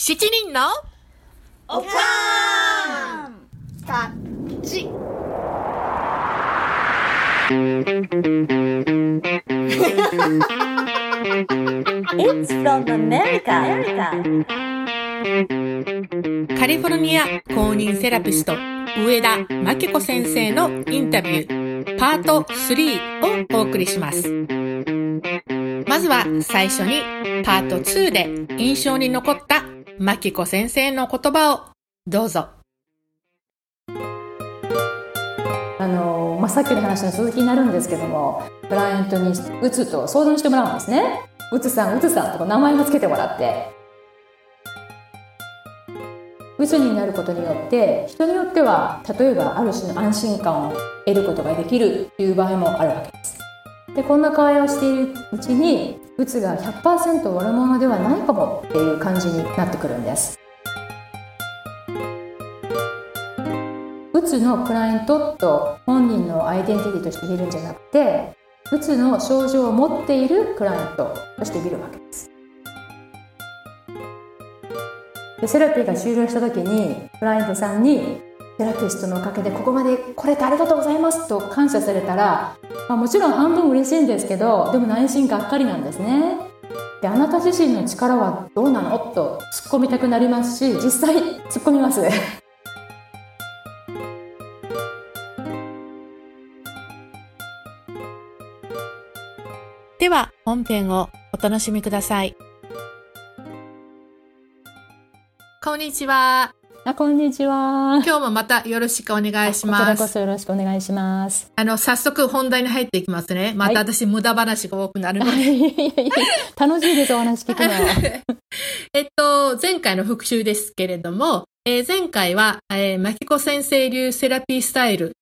七人のおかーんたち。It's from America. America. カリフォルニア公認セラピスト上田真紀子先生のインタビューパート3をお送りします。まずは最初にパート2で印象に残った真紀子先生の言葉をどうぞ。あのまあ、さっきの話の続きになるんですけどもクライアントにうつと相談してもらうんですね。うつさんうつさんとか名前もつけてもらって。うつになることによって人によっては例えばある種の安心感を得ることができるという場合もあるわけです。でこんな会話をしているうちにうつが100%悪者ではないかもっていう感じになってくるんです。うつのクライアントと本人のアイデンティティとして見るんじゃなくてうつの症状を持っているクライアントとして見るわけです。でセラピーが終了した時にクライアントさんにセラピストのおかげでここまで来れてありがとうございますと感謝されたら、まあ、もちろん半分嬉しいんですけどでも内心がっかりなんですねであなた自身の力はどうなのと突っ込みたくなりますし実際突っ込みますでは本編をお楽しみください。こんにちは。あこんにちは今日もまたよろしくお願いしこちらます。こそよろしくお願いします。あの、早速本題に入っていきますね。また私無駄話が多くなるので。楽しいです、お話聞くの。えっと、前回の復習ですけれども、えー前回は、えー、マキコ先生流セラピースタイル、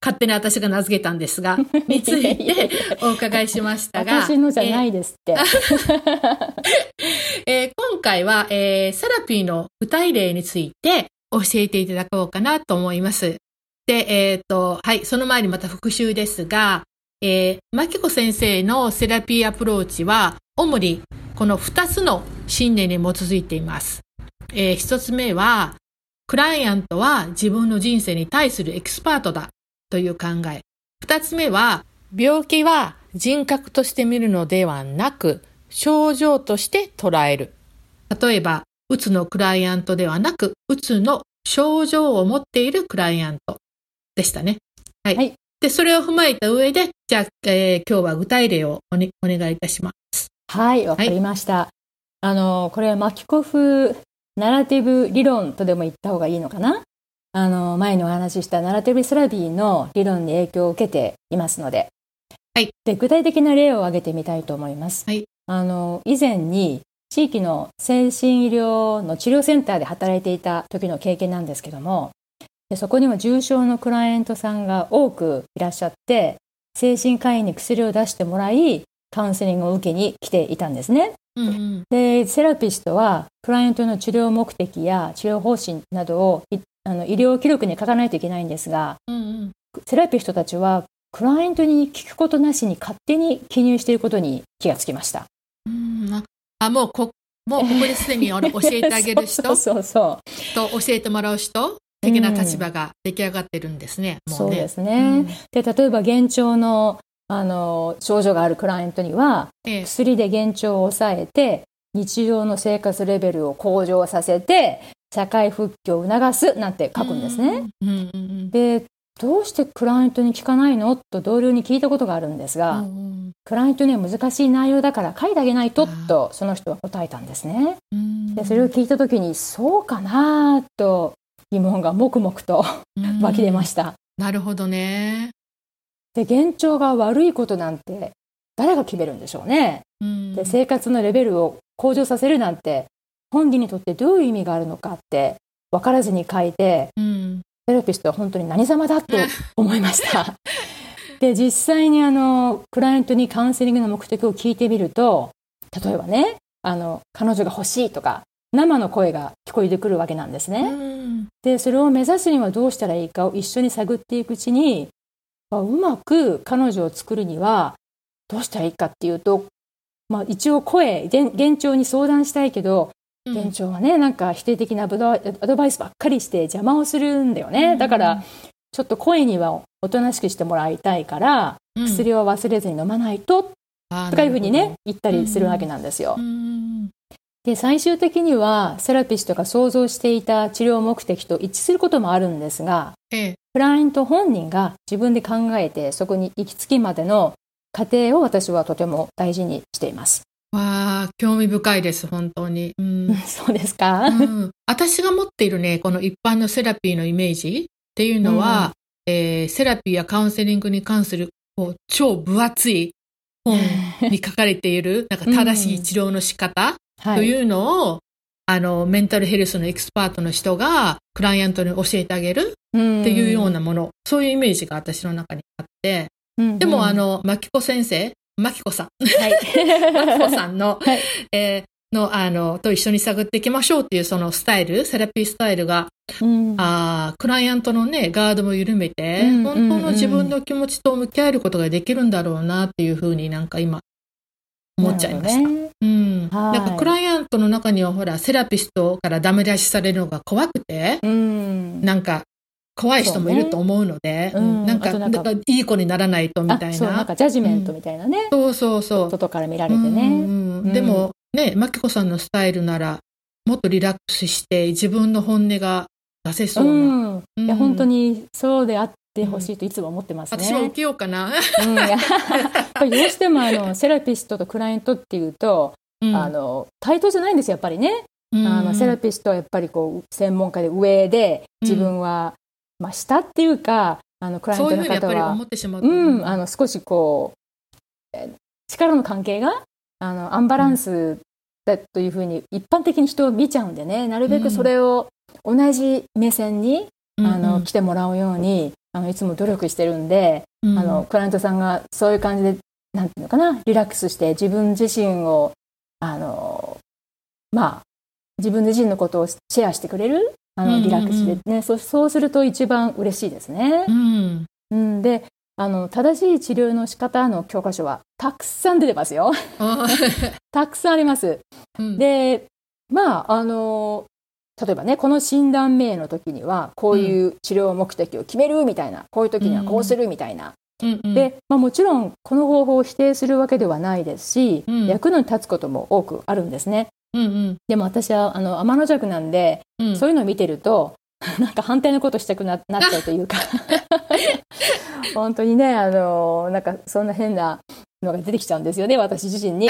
勝手に私が名付けたんですが、についてお伺いしましたが、私のじゃないですって。えー今回は、えーセラピーの具体例について教えていただこうかなと思います。で、えっ、と、はい、その前にまた復習ですが、えー、マキコ先生のセラピーアプローチは、主にこの2つの信念に基づいています。えー1つ目は、クライアントは自分の人生に対するエキスパートだという考え。2つ目は、病気は人格として見るのではなく、症状として捉える。例えば、うつのクライアントではなく、うつの症状を持っているクライアントでしたね。はい。はいで、それを踏まえた上で、じゃあ、えー今日は具体例をお,、ね、お願いいたします。はい、わかりました。あの、これはマキコフナラティブ理論とでも言った方がいいのかな？あの、前にお話ししたナラティブセラピーの理論に影響を受けていますので。はい。で、具体的な例を挙げてみたいと思います。はい。あの、以前に地域の精神医療の治療センターで働いていた時の経験なんですけども、でそこには重症のクライアントさんが多くいらっしゃって、精神科医に薬を出してもらい、カウンセリングを受けに来ていたんですね。うんうん。で、セラピストは、クライアントの治療目的や治療方針などをいあの医療記録に書かないといけないんですが、うんうん。セラピストたちは、クライアントに聞くことなしに勝手に記入していることに気がつきました。うんああ、もうこ、もうここですでに教えてあげる人？そうそうそう。と教えてもらう人？的な立場が出来上がってるんですね。もそうね。ですね。で、例えば幻聴のあの症状があるクライアントには、うんええ薬で幻聴を抑えて、日常の生活レベルを向上させて、社会復帰を促すなんて書くんですね。。で、どうしてクライアントに聞かないのと同僚に聞いたことがあるん。ですが、うん。クライアントには難しい内容だから書いてあげないととその人は答えたん。ですね。でそれを聞いた時にそうかなと疑問がもくもくと湧き出ました。なるほどね。で幻聴が悪いことなん。て誰が決めるん。でしょうね。で生活のレベルを向上させるなん。て本人にとってどういう意味があるのかって分からずに書いてうんセラピストは本当に何様だと思いました。で実際にあのクライアントにカウンセリングの目的を聞いてみると例えばねあの彼女が欲しいとか生の声が聞こえてくるわけなんですね。うんでそれを目指すにはどうしたらいいかを一緒に探っていくうちにまあうまく彼女を作るにはどうしたらいいかっていうと、まあ、一応声幻幻聴に相談したいけど店長はね、なんか否定的なアドバイスばっかりして邪魔をするんだよね。だから、ちょっと声にはおとなしくしてもらいたいから、うん薬を忘れずに飲まないと、とかいうふうにね、言ったりするわけなんですよで、最終的には、セラピストが想像していた治療目的と一致することもあるんですが、ええ。クライアント本人が自分で考えて、そこに行き着きまでの過程を私はとても大事にしています。わあ、興味深いです、本当に。うん。そうですか、うん。私が持っているね、この一般のセラピーのイメージっていうのは、えーセラピーやカウンセリングに関するこう超分厚い本 に書かれている、なんか正しい治療の仕方はい。というのを、あの、メンタルヘルスのエキスパートの人がクライアントに教えてあげるっっていうようなもの、そういうイメージが私の中にあって、うん。でも、うんあ、の、マキコ先生、マキコさん、はい。マキコさんの、はいえーの、あの、と一緒に探っていきましょうっていうそのスタイル、セラピースタイルが、うんあークライアントのね、ガードも緩めて、うん本当の自分の気持ちと向き合えることができるんだろうなっていうふうになんか今、思っちゃいました。うん。はいなんかクライアントの中にはほら、セラピストからダメ出しされるのが怖くて、うん。なんか、怖い人もいると思うので、ねうんなんか、いい子にならないとみたいあそう、なんな。かジャジメントみたいなね。そうそうそう。外から見られてね。うんうんうんでもね、マキコさんのスタイルなら、もっとリラックスして自分の本音が出せそうな。うん。うんいや、本当にそうであってほしいといつも思ってますね。私も受けようかな。うん、いや やっぱりどうしてもあのセラピストとクライアントっていうと、うんあの対等じゃないんですよやっぱりね、うんあのセラピストはやっぱりこう専門家で上で自分は、まあ、下っていうかあのクライアントの方はふうん、あの少しこうえ力の関係があのアンバランスだというふうに一般的に人を見ちゃうんでね。なるべくそれを同じ目線に、うん。あの来てもらうようにあのいつも努力してるんで、うん。あのクライアントさんがそういう感じでなんていうのかなリラックスして自分自身をあのまあ自分自身のことをシェアしてくれるあうんうんうんのリラックスしてね、そうそうすると一番嬉しいですね。うん。うん、であの正しい治療の仕方の教科書はたくさん出てますよ。あ たくさんあります。うんでまああの例えばねこの診断名の時にはこういう治療目的を決めるみたいな、こういう時にはこうするみたいな。うんうんで、まあ、もちろんこの方法を否定するわけではないですし、うん役に立つことも多くあるんですね。うんうん。でも私はあの天の弱なんで、うん。そういうのを見てると なんか反対のことしたくななっちゃうというか。本当にねあのなんかそんな変なのが出てきちゃうんですよね私自身に。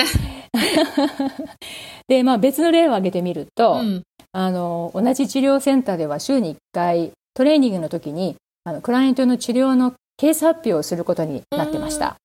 でまあ別の例を挙げてみると、うん。あの同じ治療センターでは週に1回トレーニングの時にあのクライアントの治療のケース発表をすることになってました。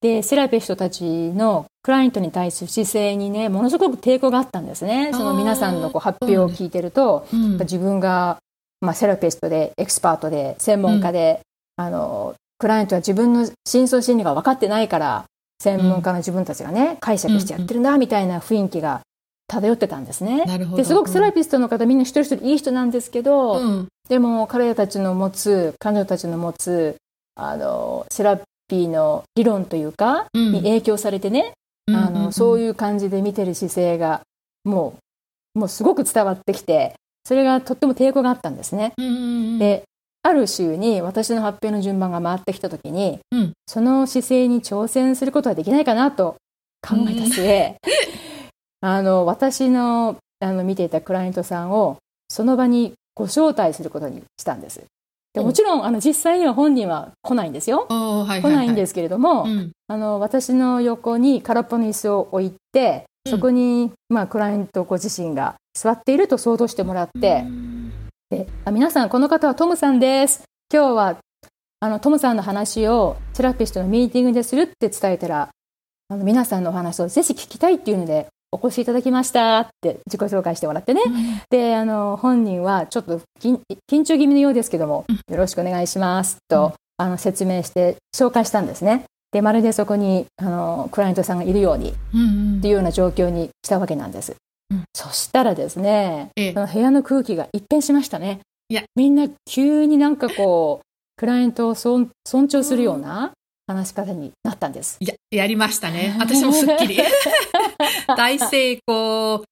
でセラピストたちのクライアントに対する姿勢にねものすごく抵抗があったんですね。その皆さんのこう発表を聞いてると、うん。自分が、まあ、セラピストでエキスパートで専門家で、あのクライアントは自分の深層心理が分かってないから専門家の自分たちがね解釈してやってるなみたいな雰囲気が漂ってたんですね。なるほど。ですごくセラピストの方みんな一人一人いい人なんですけど、うん。でも彼らたちの持つ彼女たちの持つあのセラピーの理論というか、うん。に影響されてね、あのそういう感じで見てる姿勢がもうもうすごく伝わってきてそれがとっても抵抗があったんですね。うんうんうんである週に私の発表の順番が回ってきた時に、うんその姿勢に挑戦することはできないかなと考えた末、あの私のあの見ていたクライアントさんをその場にご招待することにしたんです。でもちろんあの実際には本人は来ないんですよ。おーはいはい来ないんですすけれども、うん。あの私の横に空っぽの椅子を置いてうん。そこに、まあ、クライアントご自身が座っていると想像してもらって、であ皆さんこの方はトムさんです。今日はあのトムさんの話をセラピストのミーティングでするって伝えたらあの皆さんのお話をぜひ聞きたいっていうのでお越しいただきましたって自己紹介してもらってね、であの本人はちょっと緊緊張気味のようですけども、よろしくお願いしますと、あの説明して紹介したんですね。でまるでそこにあのクライアントさんがいるようにうんうん。っていうような状況にしたわけなんです、うん。そしたらですねええ。その部屋の空気が一変しましたね。いや。みんな急になんかこうクライアントを尊尊重するような話し方になったんですや、やりましたね。私もすっきり。大成功。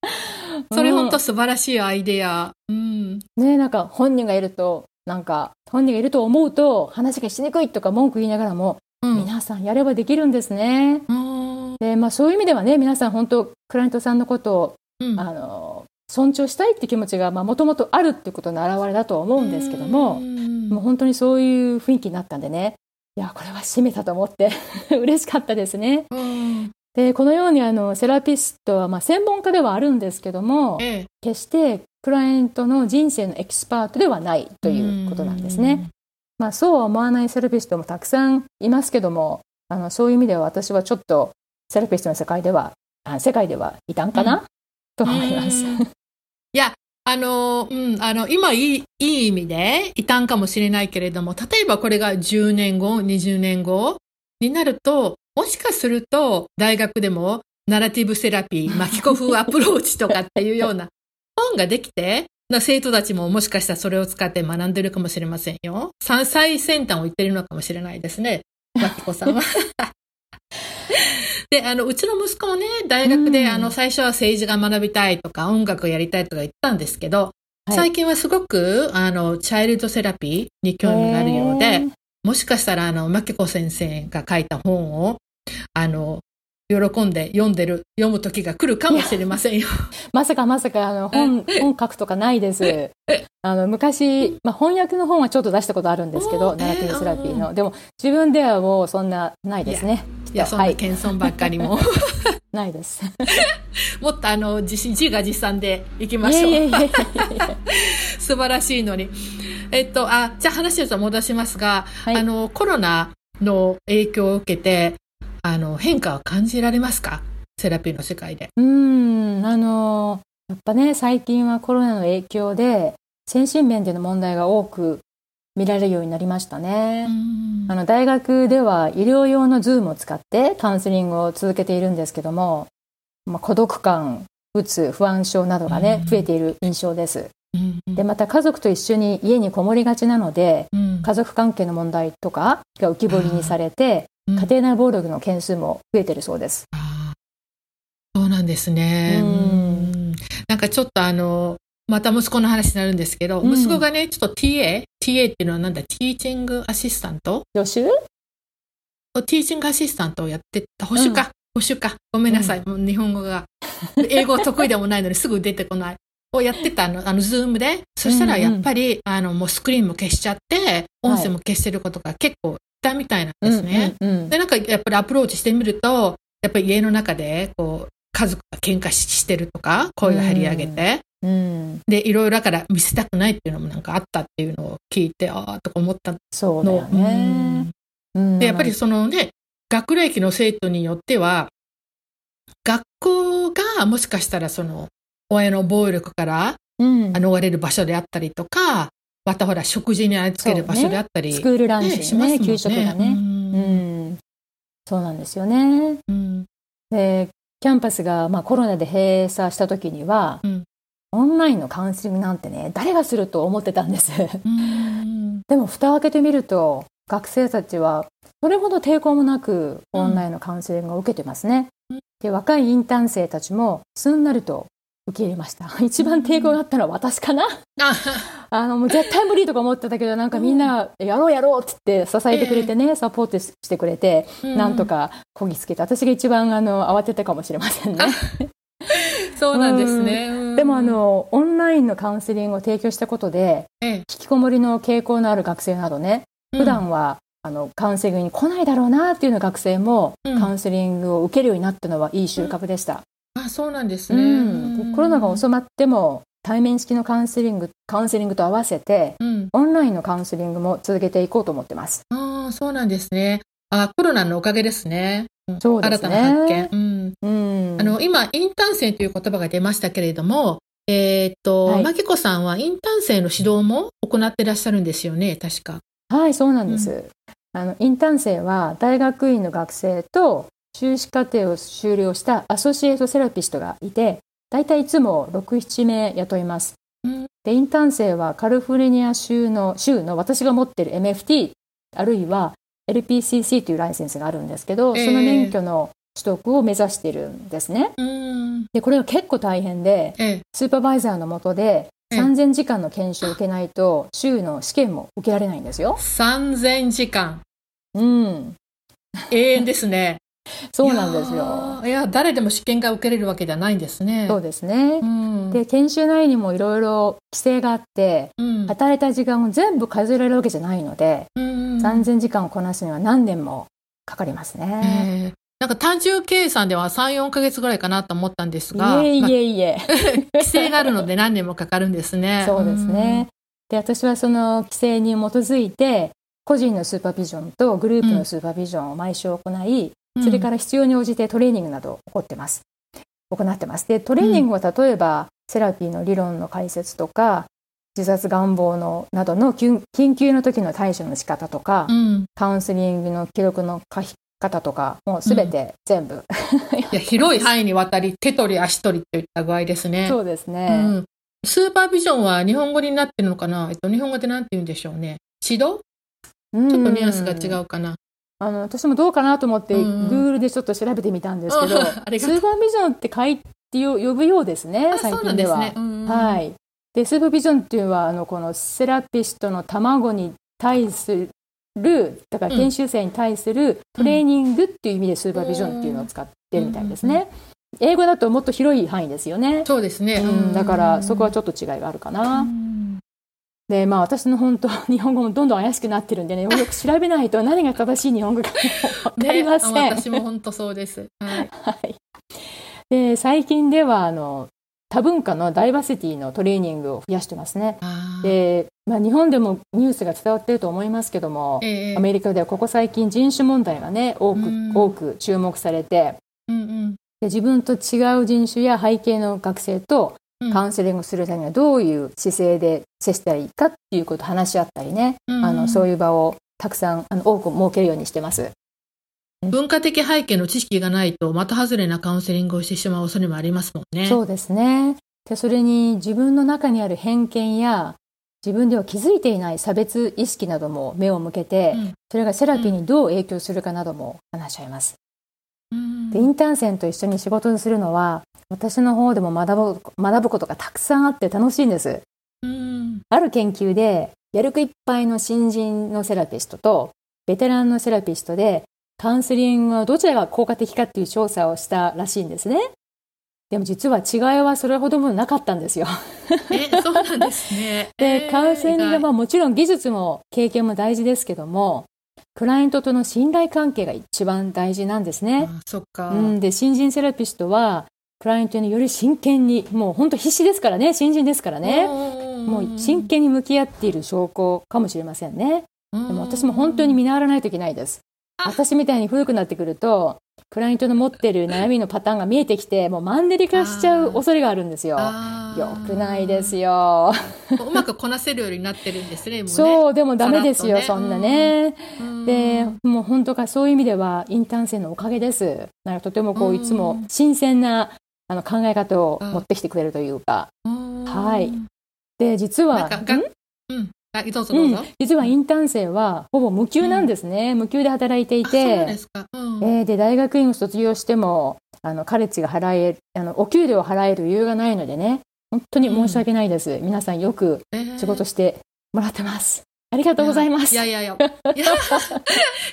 それ本当素晴らしいアイデア。うん。ねなんか本人がいると、なんか本人がいると思うと話がしにくいとか文句言いながらも、うん。皆さんやればできるんですね。うん。で、まあそういう意味ではね、皆さん本当クライアントさんのことを、うんあの、尊重したいって気持ちが、まあもともとあるってことの表れだと思うんですけども、うんもう本当にそういう雰囲気になったんでね、いや、これは締めたと思って 嬉しかったですね。うん。で、このようにあの、セラピストは、まあ専門家ではあるんですけども、ええ。決してクライアントの人生のエキスパートではないということなんですね。まあそうは思わないセラピストもたくさんいますけども、あのそういう意味では私はちょっとセラピストの世界では、あ世界ではいたんかな、と思います。うんいや、あの、うん、あの、今いい、いい意味でいたんかもしれないけれども、例えばこれが10年後、20年後になると、もしかすると大学でもナラティブセラピー、マキコ風アプローチとかっていうような本ができて、な生徒たちももしかしたらそれを使って学んでるかもしれませんよ。3歳先端を言ってるのかもしれないですね。マキコさんは。で、あの、うちの息子もね、大学で、うんあの、最初は政治が学びたいとか、音楽をやりたいとか言ったんですけど、はい最近はすごく、あの、チャイルドセラピーに興味があるようで、もしかしたら、あの、マキコ先生が書いた本を、あの、喜んで読んでる、読む時が来るかもしれませんよ。まさかまさかあの本、本書くとかないです。あの昔、まあ、翻訳の本はちょっと出したことあるんですけど、おーナラティブセラピーの。でも自分ではもうそんなないですね。いや、そんはない謙遜ばっかりも。ないです。もっとあの、自信、自画自賛でいきましょう。素晴らしいのに。えっと、あ、じゃあ話を戻しますが、はいあの、コロナの影響を受けて、あの、変化は感じられますか？セラピーの世界で。うーん、あの、やっぱね、最近はコロナの影響で、精神面での問題が多く見られるようになりましたね。あの、大学では医療用のズームを使ってカウンセリングを続けているんですけども、まあ、孤独感、うつ、不安症などがねうん、増えている印象です。うんで、また家族と一緒に家にこもりがちなので、うん家族関係の問題とかが浮き彫りにされて、うん家庭内暴力の件数も増えてるそうです。そうなんですね。なんかちょっとあの、また息子の話になるんですけど、うん。息子がね、ちょっと TA、TA っていうのはなんだ、ティーチングアシスタント予習ティーチングアシスタントをやってた、助手か、助手か。ごめんなさい、もう日本語が。英語得意でもないのにすぐ出てこない。をやってたの、あの、ズームで。そしたらやっぱり、あの、もうスクリーンも消しちゃって、音声も消してることが結構いたみたいなんですね。うんうんうん。で、なんかやっぱりアプローチしてみると、やっぱり家の中で、こう、家族が喧嘩ししてるとか、声を張り上げて、うん、で、いろいろだから見せたくないっていうのもなんかあったっていうのを聞いて、ああ、とか思ったの。そうだよね。うん。で、やっぱりそのね、学歴の生徒によっては、学校がもしかしたらその、親の暴力からうん。逃れる場所であったりとか、またほら、食事にありつける場所であったり、スクールランチねしますもん給食がね。ううんん、そうなんですよね。うん。で、キャンパスが、まあ、コロナで閉鎖した時には、うんオンラインのカウンセリングなんてね、誰がすると思ってたんです。うんでも、蓋を開けてみると、学生たちは、それほど抵抗もなく、うんオンラインのカウンセリングを受けてますねうん。で、若いインターン生たちも、すんなりと受け入れました。一番抵抗があったのは私かな。あ あの、もう絶対無理とか思ってたけど、なんかみんな、やろうやろうって言って支えてくれてね、サポートしてくれて、なんと。かこぎつけて、私が一番あの、慌てたかもしれませんね。そうなんですね。でもあ、の、オンラインのカウンセリングを提供したことで、ええ。引きこもりの傾向のある学生などね、普段は、あの、カウンセリングに来ないだろうなっていうような学生も、うん。カウンセリングを受けるようになったのはいい収穫でした。あ、そうなんですうね。んでコロナが収まっても、対面式のカウンセリング、カウンセリングと合わせて、うん。オンラインのカウンセリングも続けていこうと思ってます。ああ、そうなんですね。あ、コロナのおかげですね。んそうですね新たな発見。うん。うん。あの、今、インターン生という言葉が出ましたけれども、えーっと、はいマキコさんはインターン生の指導も行ってらっしゃるんですよね、確か。はい、そうなんです。あの、インターン生は大学院の学生と修士課程を修了したアソシエイトセラピストがいて、大体いつも6、7名雇います。うんで、インターン生はカリフォルニア州の、州の私が持ってる MFT、あるいは LPCC というライセンスがあるんですけど、ええその免許の取得を目指しているんですね。うん。で、これは結構大変で、ええ。スーパーバイザーの下でええ3000時間の研修を受けないと、州の試験も受けられないんですよ。3000時間。うん。永遠ですね。そうなんですよ。いや誰でも試験が受けれるわけではないんですね。そうですねう。ん。で、研修内にもいろいろ規制があって、うん、働いた時間を全部数えられるわけじゃないので、うん。3000時間をこなすには何年もかかりますね。ええなんか単純計算では3、4ヶ月ぐらいかなと思ったんですが、いえまあいえいえ。規制があるので何年もかかるんですね。そうですね。で、私はその規制に基づいて、個人のスーパービジョンとグループのスーパービジョンを毎週行い、うん。それから必要に応じてトレーニングなどを行ってます。行ってます。で、トレーニングは例えば、セラピーの理論の解説とか、自殺願望のなどの緊緊急の時の対処の仕方とか、うん。カウンセリングの記録の書き方とか、もうすべて全部。いや、広い範囲にわたり、手取り足取りといった具合ですね。そうですね。うん。スーパービジョンは日本語になってるのかな？えっと、日本語でなんて言うんでしょうね。指導？うんちょっとニュアンスが違うかな。あの私もどうかなと思って、うん Google でちょっと調べてみたんですけど、うんスーパービジョンって書いてよ呼ぶようですね、あ最近ですは。はい。で、スーパービジョンっていうのは、あの、このセラピストの卵に対する、だからうん研修生に対するトレーニングっていう意味でスーパービジョンっていうのを使ってるみたいですね。英語だともっと広い範囲ですよね。そうですね。うん、だからそこはちょっと違いがあるかとな。で、まあ私の本当、日本語もどんどん怪しくなってるんでね、よく調べないと何が正しい日本語か わかりません。私も本当そうです。はい。はい。で、最近では、あの、多文化のダイバーシティのトレーニングを増やしてますね。で、まあ、日本でもニュースが伝わっていると思いますけども、ええアメリカではここ最近人種問題がね、多く、うん多く注目されてうんうんで、自分と違う人種や背景の学生とうんカウンセリングするためにはどういう姿勢で接したらいいかっていうことを話し合ったりね、うんあの、そういう場をたくさん、あの、多く設けるようにしてます。文化的背景の知識がないと、的外れなカウンセリングをしてしまう恐れもありますもんね。そうですね。で、それに自分の中にある偏見や、自分では気づいていない差別意識なども目を向けて、うんそれがセラピーにどう影響するかなども話し合います。うんで、インターン生と一緒に仕事をするのは、私の方でも学ぶ、学ぶことがたくさんあって楽しいんです。うんある研究で、やる気いっぱいの新人のセラピストと、ベテランのセラピストで、カウンセリングはどちらが効果的かっていう調査をしたらしいんですね。でも実は違いはそれほどもなかったんですよ。え、そうなんですね。で、カウンセリングはもちろん技術も経験も大事ですけども、クライアントとの信頼関係が一番大事なんですね。そっか。うん、で、新人セラピストは、クライアントにより真剣に、もう本当必死ですからね、新人ですからね。もう真剣に向き合っている証拠かもしれませんね。ででも私も本当に見習わないといけないです。私みたいに古くなってくると、クライアントの持ってる悩みのパターンが見えてきて、もうマンネリ化しちゃう恐れがあるんですよ。よくないですよ。うまくこなせるようになってるんですね、もうね。そう、でもダメですよ、ねそんなね。うんで、もう本当か、そういう意味では、インターン生のおかげです。なんかとてもこういつも新鮮なあの考え方を持ってきてくれるというか。うんはいで、実は、なんん。あ、どうぞうんどうぞ。、実はインターン生はほぼ無給なんですね。無給で働いていて、すか。うん。えーで、大学院を卒業しても、あの、カレッジが払え、あの、お給料を払える理由がないのでね、本当に申し訳ないです。皆さんよくえー仕事してもらってます。ありがとうございます。いやいやいや。いや、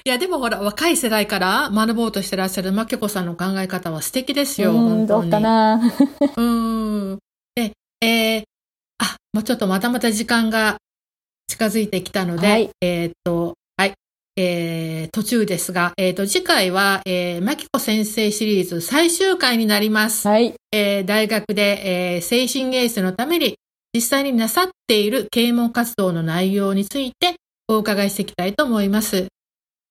いやでもほら、若い世代から学ぼうとしてらっしゃるマキコさんの考え方は素敵ですよ。うん、本当にどうかな。うん。で、えーあ、もうちょっとまたまた時間が近づいてきたので、はいえーっと、はい。えー、途中ですが、えーっと、次回は、えー、マキコ先生シリーズ最終回になります。はい。えー大学で、えー精神衛生のために実際になさっている啓蒙活動の内容についてお伺いしていきたいと思います。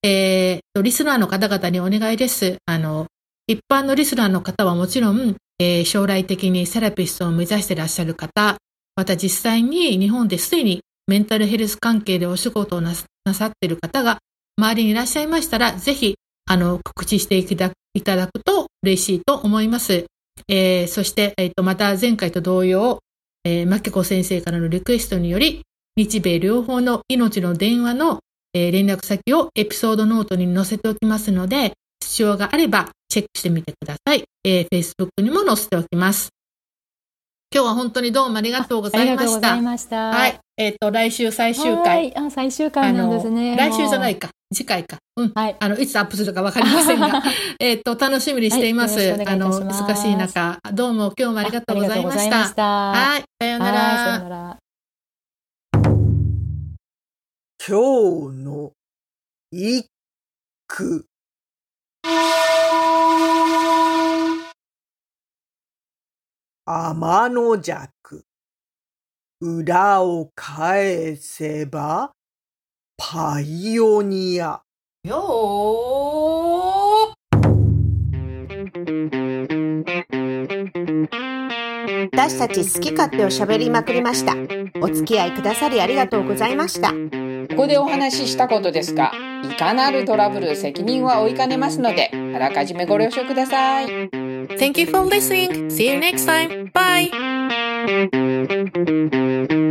えーと、リスナーの方々にお願いです。あの、一般のリスナーの方はもちろん、えー将来的にセラピストを目指していらっしゃる方、また実際に日本ですでにメンタルヘルス関係でお仕事をなさなさっている方が周りにいらっしゃいましたら、ぜひ、あの、告知していただくと嬉しいと思います。えーそして、えっ、と、また前回と同様、えー、マキコ先生からのリクエストにより、日米両方の命の電話の、えー連絡先をエピソードノートに載せておきますので、必要があればチェックしてみてください。えー、Facebook にも載せておきます。今日は本当にどうもありがとうございまありがとうごした。ざいました。はい。えっ、と、来週最終は回。い。あ、最終回なんですね。来週じゃないか。か。次回か。うん。はい。あの、いつアップするかわかりませんが、えっと、楽しみにしています。はいよろしくおあの、願いいたします忙しい中、どうも今日もありがとうございましあありがとうございましたた。はい。さようなら。はい、さようなら。今日の一句。天の弱。裏を返せば、パイオニア。よー私たち好き勝手を喋りまくりました。お付き合いくださりありがとうございました。ここでお話ししたことですが、いかなるトラブル責任は負いかねますので、あらかじめご了承ください。Thank you for listening. See you next time. Bye. Thank you.